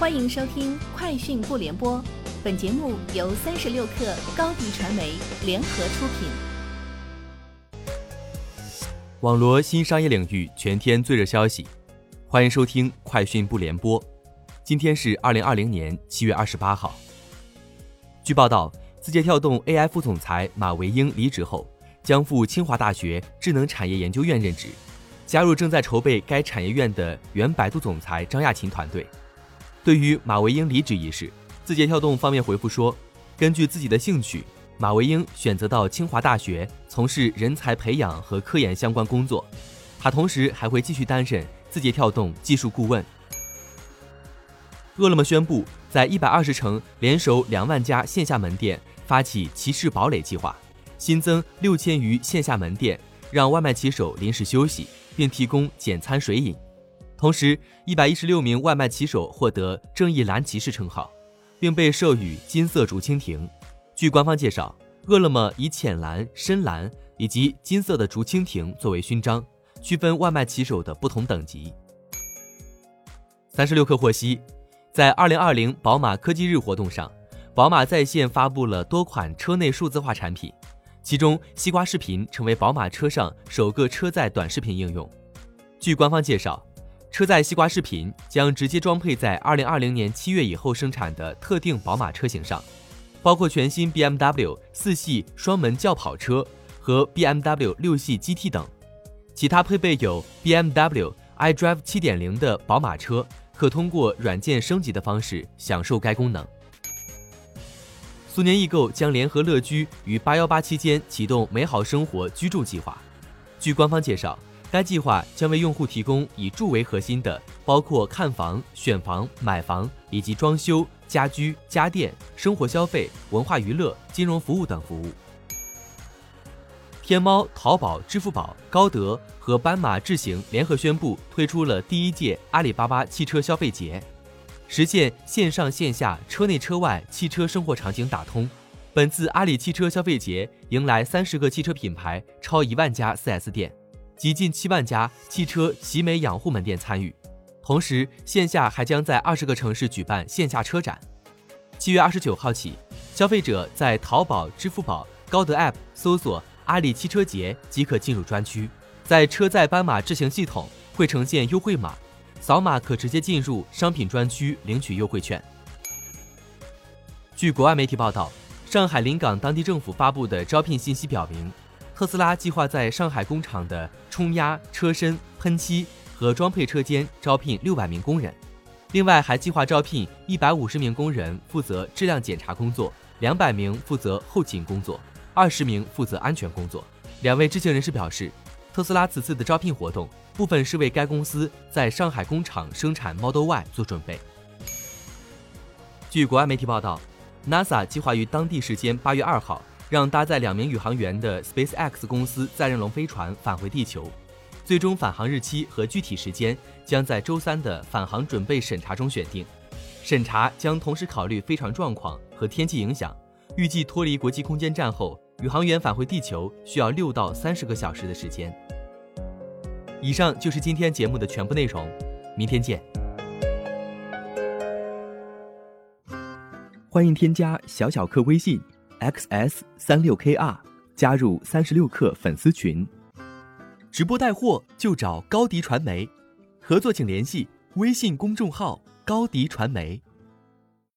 欢迎收听《快讯不联播》，本节目由三十六克高低传媒联合出品。网罗新商业领域全天最热消息，欢迎收听《快讯不联播》。今天是二零二零年七月二十八号。据报道，字节跳动 AI 副总裁马维英离职后，将赴清华大学智能产业研究院任职，加入正在筹备该产业院的原百度总裁张亚勤团队。对于马维英离职一事，字节跳动方面回复说，根据自己的兴趣，马维英选择到清华大学从事人才培养和科研相关工作。他同时还会继续担任字节跳动技术顾问。饿了么宣布在一百二十城联手两万家线下门店发起“骑士堡垒”计划，新增六千余线下门店，让外卖骑手临时休息，并提供简餐水饮。同时，一百一十六名外卖骑手获得“正义蓝骑士”称号，并被授予“金色竹蜻蜓”。据官方介绍，饿了么以浅蓝、深蓝以及金色的竹蜻蜓作为勋章，区分外卖骑手的不同等级。三十六氪获悉，在二零二零宝马科技日活动上，宝马在线发布了多款车内数字化产品，其中西瓜视频成为宝马车上首个车载短视频应用。据官方介绍。车载西瓜视频将直接装配在二零二零年七月以后生产的特定宝马车型上，包括全新 BMW 四系双门轿跑车和 BMW 六系 GT 等。其他配备有 BMW iDrive 七点零的宝马车，可通过软件升级的方式享受该功能。苏宁易购将联合乐居于八幺八期间启动美好生活居住计划。据官方介绍。该计划将为用户提供以住为核心的，包括看房、选房、买房以及装修、家居、家电、生活消费、文化娱乐、金融服务等服务。天猫、淘宝、支付宝、高德和斑马智行联合宣布推出了第一届阿里巴巴汽车消费节，实现线上线下、车内车外汽车生活场景打通。本次阿里汽车消费节迎来三十个汽车品牌，超一万家 4S 店。及近七万家汽车洗美养护门店参与，同时线下还将在二十个城市举办线下车展。七月二十九号起，消费者在淘宝、支付宝、高德 App 搜索“阿里汽车节”即可进入专区，在车载斑马智行系统会呈现优惠码，扫码可直接进入商品专区领取优惠券。据国外媒体报道，上海临港当地政府发布的招聘信息表明。特斯拉计划在上海工厂的冲压、车身、喷漆和装配车间招聘六百名工人，另外还计划招聘一百五十名工人负责质量检查工作，两百名负责后勤工作，二十名负责安全工作。两位知情人士表示，特斯拉此次的招聘活动部分是为该公司在上海工厂生产 Model Y 做准备。据国外媒体报道，NASA 计划于当地时间八月二号。让搭载两名宇航员的 SpaceX 公司载人龙飞船返回地球，最终返航日期和具体时间将在周三的返航准备审查中选定。审查将同时考虑飞船状况和天气影响。预计脱离国际空间站后，宇航员返回地球需要六到三十个小时的时间。以上就是今天节目的全部内容，明天见。欢迎添加小小客微信。Xs 三六 kr 加入三十六氪粉丝群，直播带货就找高迪传媒，合作请联系微信公众号高迪传媒。